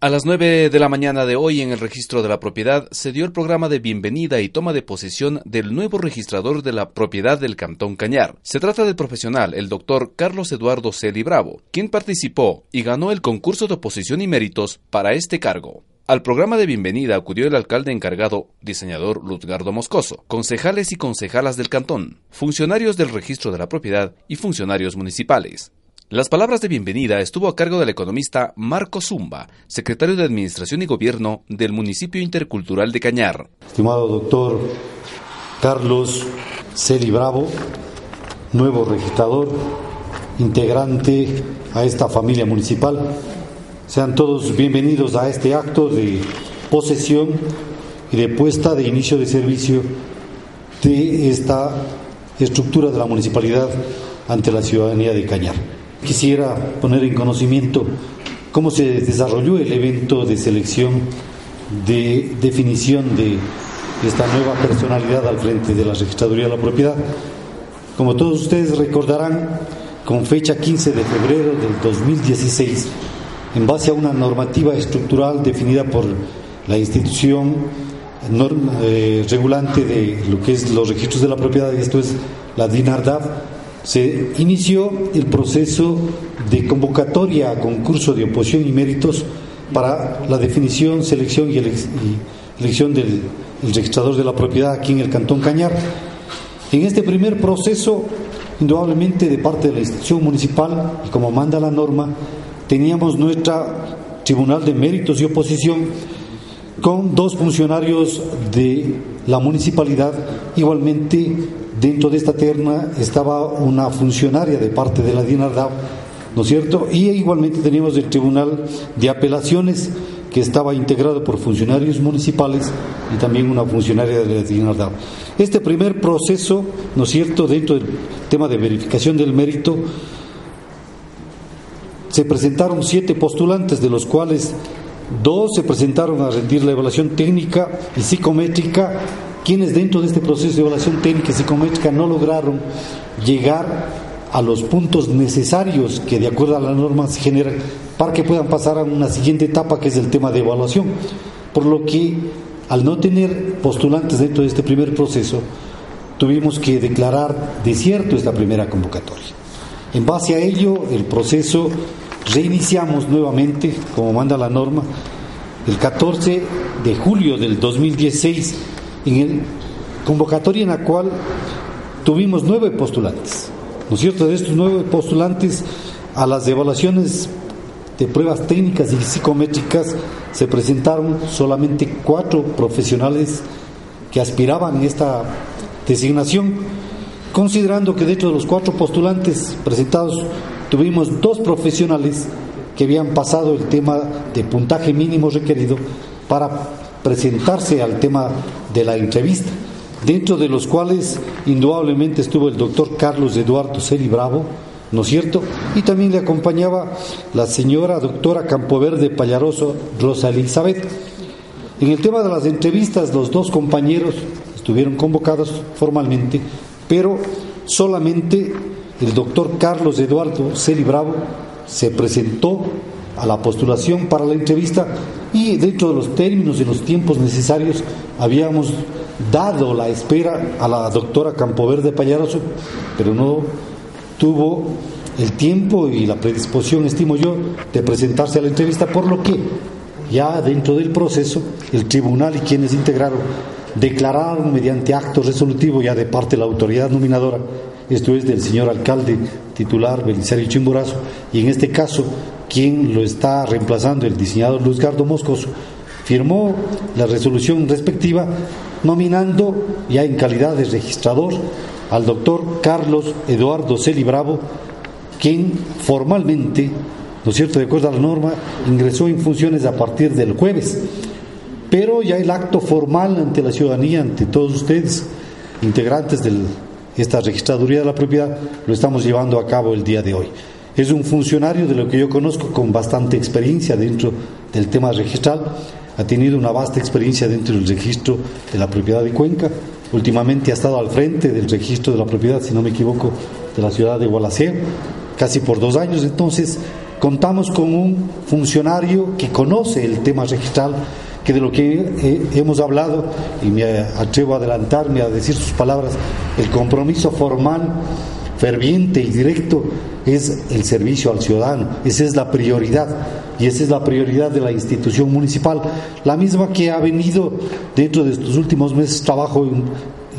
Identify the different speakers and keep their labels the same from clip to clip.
Speaker 1: A las 9 de la mañana de hoy en el registro de la propiedad se dio el programa de bienvenida y toma de posesión del nuevo registrador de la propiedad del Cantón Cañar. Se trata del profesional, el doctor Carlos Eduardo Celi Bravo, quien participó y ganó el concurso de oposición y méritos para este cargo. Al programa de bienvenida acudió el alcalde encargado, diseñador Luzgardo Moscoso, concejales y concejalas del cantón, funcionarios del registro de la propiedad y funcionarios municipales. Las palabras de bienvenida estuvo a cargo del economista Marco Zumba, secretario de Administración y Gobierno del municipio intercultural de Cañar.
Speaker 2: Estimado doctor Carlos Celi Bravo, nuevo registrador, integrante a esta familia municipal, sean todos bienvenidos a este acto de posesión y de puesta de inicio de servicio de esta estructura de la municipalidad ante la ciudadanía de Cañar. Quisiera poner en conocimiento cómo se desarrolló el evento de selección de definición de esta nueva personalidad al frente de la Registraduría de la Propiedad. Como todos ustedes recordarán, con fecha 15 de febrero del 2016, en base a una normativa estructural definida por la institución eh, regulante de lo que es los registros de la propiedad, esto es la DINARDAV, se inició el proceso de convocatoria a concurso de oposición y méritos para la definición, selección y, elección del registrador de la propiedad aquí en el Cantón Cañar. En este primer proceso, indudablemente de parte de la institución municipal, y como manda la norma, teníamos nuestra Tribunal de Méritos y Oposición con dos funcionarios de la municipalidad, igualmente Dentro de esta terna estaba una funcionaria de parte de la DINARDAV, ¿no es cierto? Y igualmente teníamos el Tribunal de Apelaciones, que estaba integrado por funcionarios municipales y también una funcionaria de la DINARDAV. Este primer proceso, ¿no es cierto?, dentro del tema de verificación del mérito, se presentaron siete postulantes, de los cuales dos se presentaron a rendir la evaluación técnica y psicométrica quienes dentro de este proceso de evaluación técnica y psicométrica no lograron llegar a los puntos necesarios que de acuerdo a la norma se generan para que puedan pasar a una siguiente etapa que es el tema de evaluación. Por lo que al no tener postulantes dentro de este primer proceso, tuvimos que declarar desierto esta primera convocatoria. En base a ello, el proceso reiniciamos nuevamente, como manda la norma, el 14 de julio del 2016 en el convocatoria en la cual tuvimos nueve postulantes. ¿No es cierto? De estos nueve postulantes a las evaluaciones de pruebas técnicas y psicométricas se presentaron solamente cuatro profesionales que aspiraban a esta designación, considerando que dentro de los cuatro postulantes presentados tuvimos dos profesionales que habían pasado el tema de puntaje mínimo requerido para presentarse al tema de la entrevista, dentro de los cuales indudablemente estuvo el doctor Carlos Eduardo Celi Bravo, ¿no es cierto? Y también le acompañaba la señora doctora Campoverde Pallaroso Rosa Elizabeth. En el tema de las entrevistas, los dos compañeros estuvieron convocados formalmente, pero solamente el doctor Carlos Eduardo Celi Bravo se presentó a la postulación para la entrevista y dentro de los términos y los tiempos necesarios habíamos dado la espera a la doctora Campoverde Payaroso, pero no tuvo el tiempo y la predisposición, estimo yo, de presentarse a la entrevista, por lo que ya dentro del proceso el tribunal y quienes integraron declararon mediante acto resolutivo ya de parte de la autoridad nominadora, esto es del señor alcalde titular Belisario Chimborazo, y en este caso quien lo está reemplazando, el diseñador Luzgardo Moscoso, firmó la resolución respectiva nominando ya en calidad de registrador al doctor Carlos Eduardo Celi Bravo, quien formalmente, ¿no es cierto?, de acuerdo a la norma, ingresó en funciones a partir del jueves. Pero ya el acto formal ante la ciudadanía, ante todos ustedes, integrantes de esta registraduría de la propiedad, lo estamos llevando a cabo el día de hoy. Es un funcionario de lo que yo conozco con bastante experiencia dentro del tema registral. Ha tenido una vasta experiencia dentro del registro de la propiedad de Cuenca. Últimamente ha estado al frente del registro de la propiedad, si no me equivoco, de la ciudad de Gualaceo, casi por dos años. Entonces, Contamos con un funcionario que conoce el tema registral, que de lo que hemos hablado, y me atrevo a adelantarme a decir sus palabras, el compromiso formal, ferviente y directo es el servicio al ciudadano. Esa es la prioridad y esa es la prioridad de la institución municipal, la misma que ha venido dentro de estos últimos meses trabajo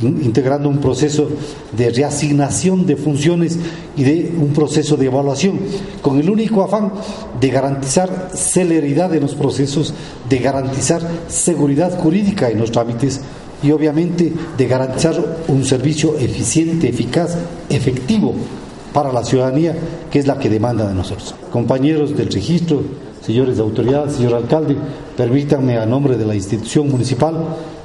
Speaker 2: integrando un proceso de reasignación de funciones y de un proceso de evaluación, con el único afán de garantizar celeridad en los procesos, de garantizar seguridad jurídica en los trámites y obviamente de garantizar un servicio eficiente, eficaz, efectivo para la ciudadanía, que es la que demanda de nosotros. Compañeros del registro, señores de autoridad, señor alcalde, permítanme a nombre de la institución municipal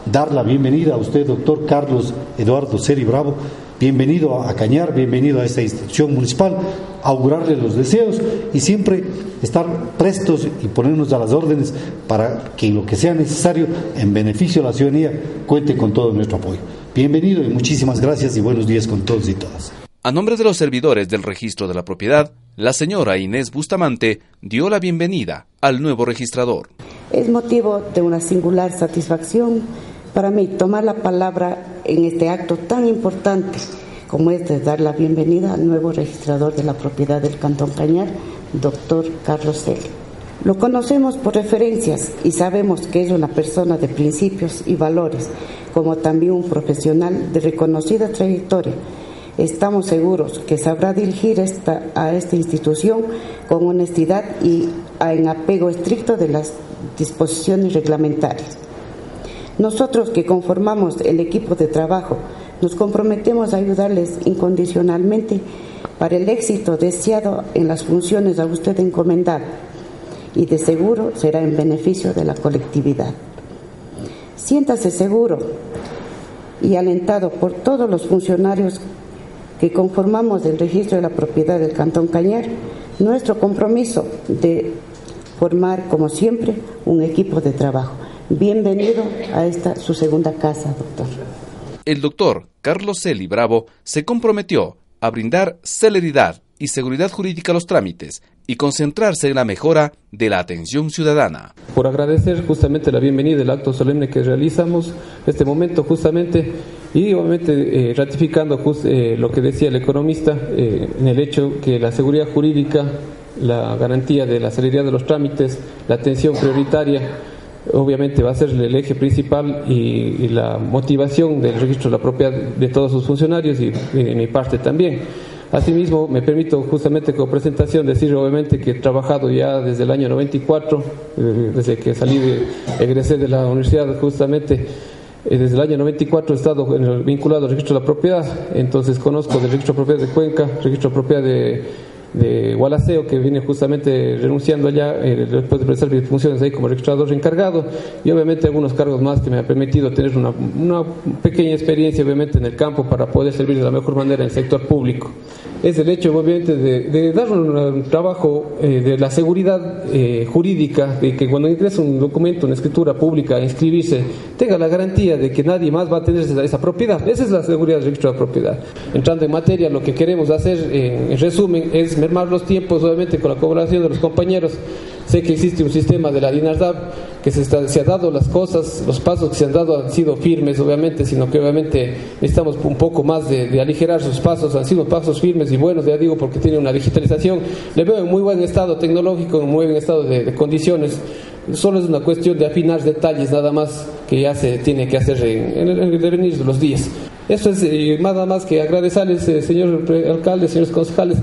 Speaker 2: dar la bienvenida a usted, doctor Carlos Eduardo Seri Bravo. Bienvenido a Cañar, bienvenido a esta institución municipal, augurarle los deseos y siempre estar prestos y ponernos a las órdenes para que en lo que sea necesario, en beneficio de la ciudadanía, cuente con todo nuestro apoyo. Bienvenido y muchísimas gracias y buenos días con todos y todas.
Speaker 1: A nombre de los servidores del registro de la propiedad, la señora Inés Bustamante dio la bienvenida al nuevo registrador.
Speaker 3: Es motivo de una singular satisfacción para mí tomar la palabra en este acto tan importante como es de dar la bienvenida al nuevo registrador de la propiedad del Cantón Cañar, doctor Carlos Celi. Lo conocemos por referencias y sabemos que es una persona de principios y valores, como también un profesional de reconocida trayectoria. Estamos seguros que sabrá dirigir a esta institución con honestidad y en apego estricto de las disposiciones reglamentarias. Nosotros que conformamos el equipo de trabajo nos comprometemos a ayudarles incondicionalmente para el éxito deseado en las funciones a usted encomendar y de seguro será en beneficio de la colectividad. Siéntase seguro y alentado por todos los funcionarios que conformamos el registro de la propiedad del Cantón Cañar, nuestro compromiso de formar, como siempre, un equipo de trabajo. Bienvenido a esta su segunda casa, doctor.
Speaker 1: El doctor Carlos Celi Bravo se comprometió a brindar celeridad y seguridad jurídica a los trámites y concentrarse en la mejora de la atención ciudadana.
Speaker 4: Por agradecer justamente la bienvenida del acto solemne que realizamos este momento justamente y obviamente eh, ratificando eh, lo que decía el economista eh, en el hecho que la seguridad jurídica, la garantía de la celeridad de los trámites, la atención prioritaria obviamente va a ser el eje principal y, la motivación del registro de la propiedad de todos sus funcionarios y de mi parte también. Asimismo, me permito justamente con presentación decir obviamente que he trabajado ya desde el año 94, eh, desde que salí de, egresé de la universidad justamente eh, desde el año 94 he estado vinculado al registro de la propiedad, entonces conozco del registro de propiedad de Cuenca, registro de propiedad de de Gualaceo, que viene justamente renunciando allá eh, después de prestar mis funciones ahí como registrador encargado, y obviamente algunos cargos más que me han permitido tener una, una pequeña experiencia, obviamente, en el campo para poder servir de la mejor manera en el sector público es el hecho, obviamente, de, dar un, trabajo eh, de la seguridad eh, jurídica, de que cuando ingresa un documento, una escritura pública, inscribirse, tenga la garantía de que nadie más va a tener esa, propiedad. Esa es la seguridad del registro de propiedad. Entrando en materia, lo que queremos hacer, en resumen, es mermar los tiempos, obviamente, con la colaboración de los compañeros Sé que existe un sistema de la DINARDAP que se, se ha dado las cosas, los pasos que se han dado han sido firmes, obviamente, sino que obviamente necesitamos un poco más de, aligerar sus pasos, han sido pasos firmes y buenos, ya digo, porque tiene una digitalización. Le veo en muy buen estado tecnológico, en muy buen estado de, condiciones. Solo es una cuestión de afinar detalles nada más que ya se tiene que hacer en, el devenir de los días. Eso es eh, nada más que agradecerles, eh, señor alcalde, señores concejales,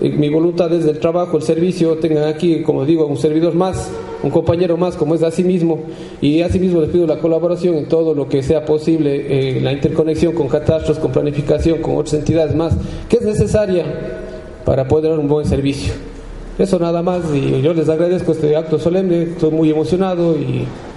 Speaker 4: mi voluntad es del trabajo, el servicio, tengan aquí, como digo, un servidor más, un compañero más, como es así mismo, y así mismo les pido la colaboración en todo lo que sea posible, la interconexión con catastros, con planificación, con otras entidades más, que es necesaria para poder dar un buen servicio. Eso nada más, y yo les agradezco este acto solemne, estoy muy emocionado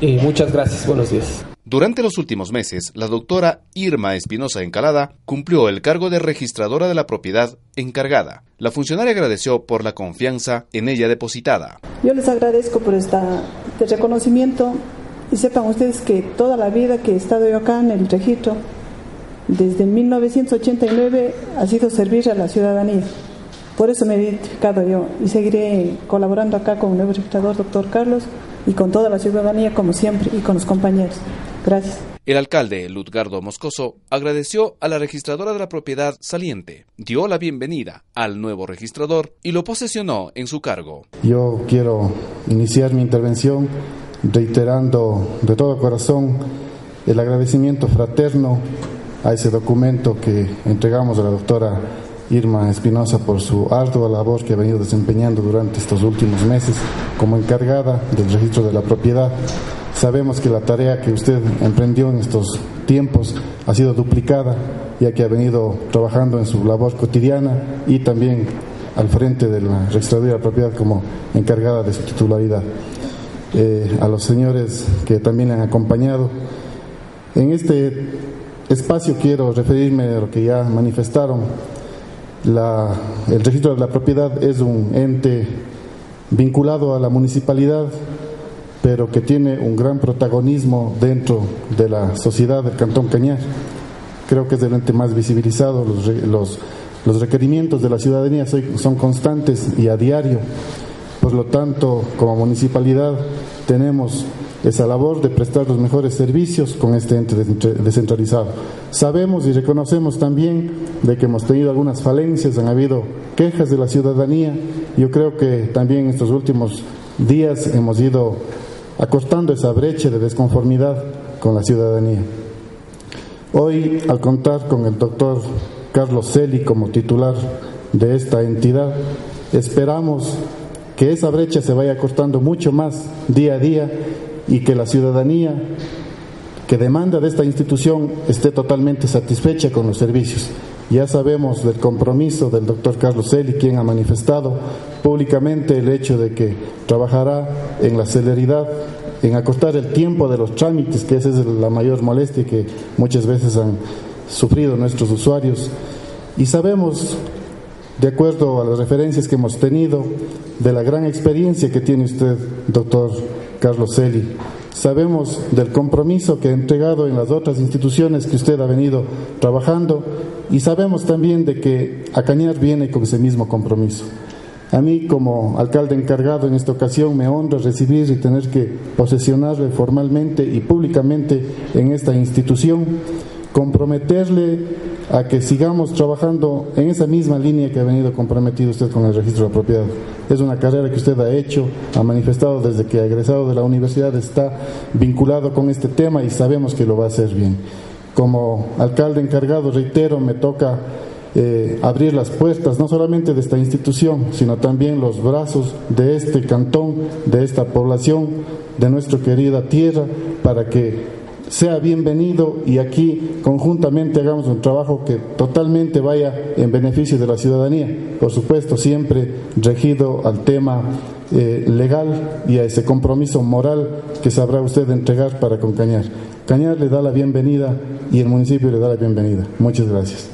Speaker 4: y muchas gracias. Buenos días.
Speaker 1: Durante los últimos meses, la doctora Irma Espinosa Encalada cumplió el cargo de registradora de la propiedad encargada. La funcionaria agradeció por la confianza en ella depositada.
Speaker 5: Yo les agradezco por este reconocimiento y sepan ustedes que toda la vida que he estado yo acá en el registro, desde 1989, ha sido servir a la ciudadanía. Por eso me he identificado yo y seguiré colaborando acá con el nuevo registrador, doctor Carlos, y con toda la ciudadanía, como siempre, y con los compañeros. Gracias.
Speaker 1: El alcalde, Lutgardo Moscoso, agradeció a la registradora de la propiedad saliente, dio la bienvenida al nuevo registrador y lo posesionó en su cargo.
Speaker 6: Yo quiero iniciar mi intervención reiterando de todo corazón el agradecimiento fraterno a ese documento que entregamos a la doctora Irma Espinosa por su ardua labor que ha venido desempeñando durante estos últimos meses como encargada del registro de la propiedad. Sabemos que la tarea que usted emprendió en estos tiempos ha sido duplicada, ya que ha venido trabajando en su labor cotidiana y también al frente de la registraduría de la propiedad como encargada de su titularidad. Eh, a los señores que también le han acompañado. En este espacio quiero referirme a lo que ya manifestaron el registro de la propiedad es un ente vinculado a la municipalidad, pero que tiene un gran protagonismo dentro de la sociedad del Cantón Cañar. Creo que es el ente más visibilizado, los, los, los requerimientos de la ciudadanía son constantes y a diario. Por lo tanto, como municipalidad tenemos esa labor de prestar los mejores servicios con este ente descentralizado. Sabemos y reconocemos también de que hemos tenido algunas falencias, han habido quejas de la ciudadanía. Yo creo que también en estos últimos días hemos ido acortando esa brecha de desconformidad con la ciudadanía. Hoy, al contar con el doctor Carlos Celi como titular de esta entidad, esperamos que esa brecha se vaya acortando mucho más día a día y que la ciudadanía que demanda de esta institución esté totalmente satisfecha con los servicios. Ya sabemos del compromiso del doctor Carlos Eli, quien ha manifestado públicamente el hecho de que trabajará en la celeridad, en acortar el tiempo de los trámites, que esa es la mayor molestia que muchas veces han sufrido nuestros usuarios. Y sabemos, de acuerdo a las referencias que hemos tenido, de la gran experiencia que tiene usted, doctor Carlos Eli. Sabemos del compromiso que ha entregado en las otras instituciones que usted ha venido trabajando y sabemos también de que Acañar viene con ese mismo compromiso. A mí, como alcalde encargado en esta ocasión, me honra recibir y tener que posesionarle formalmente y públicamente en esta institución, comprometerle a que sigamos trabajando en esa misma línea que ha venido comprometido usted con el registro de propiedad. Es una carrera que usted ha hecho, ha manifestado desde que ha egresado de la universidad, está vinculado con este tema y sabemos que lo va a hacer bien. Como alcalde encargado, reitero, me toca eh, abrir las puertas no solamente de esta institución, sino también los brazos de este cantón, de esta población, de nuestra querida tierra, para que sea bienvenido y aquí conjuntamente hagamos un trabajo que totalmente vaya en beneficio de la ciudadanía. Por supuesto, siempre regido al tema eh, legal y a ese compromiso moral que sabrá usted entregar para con Cañar. Cañar le da la bienvenida y el municipio le da la bienvenida. Muchas gracias.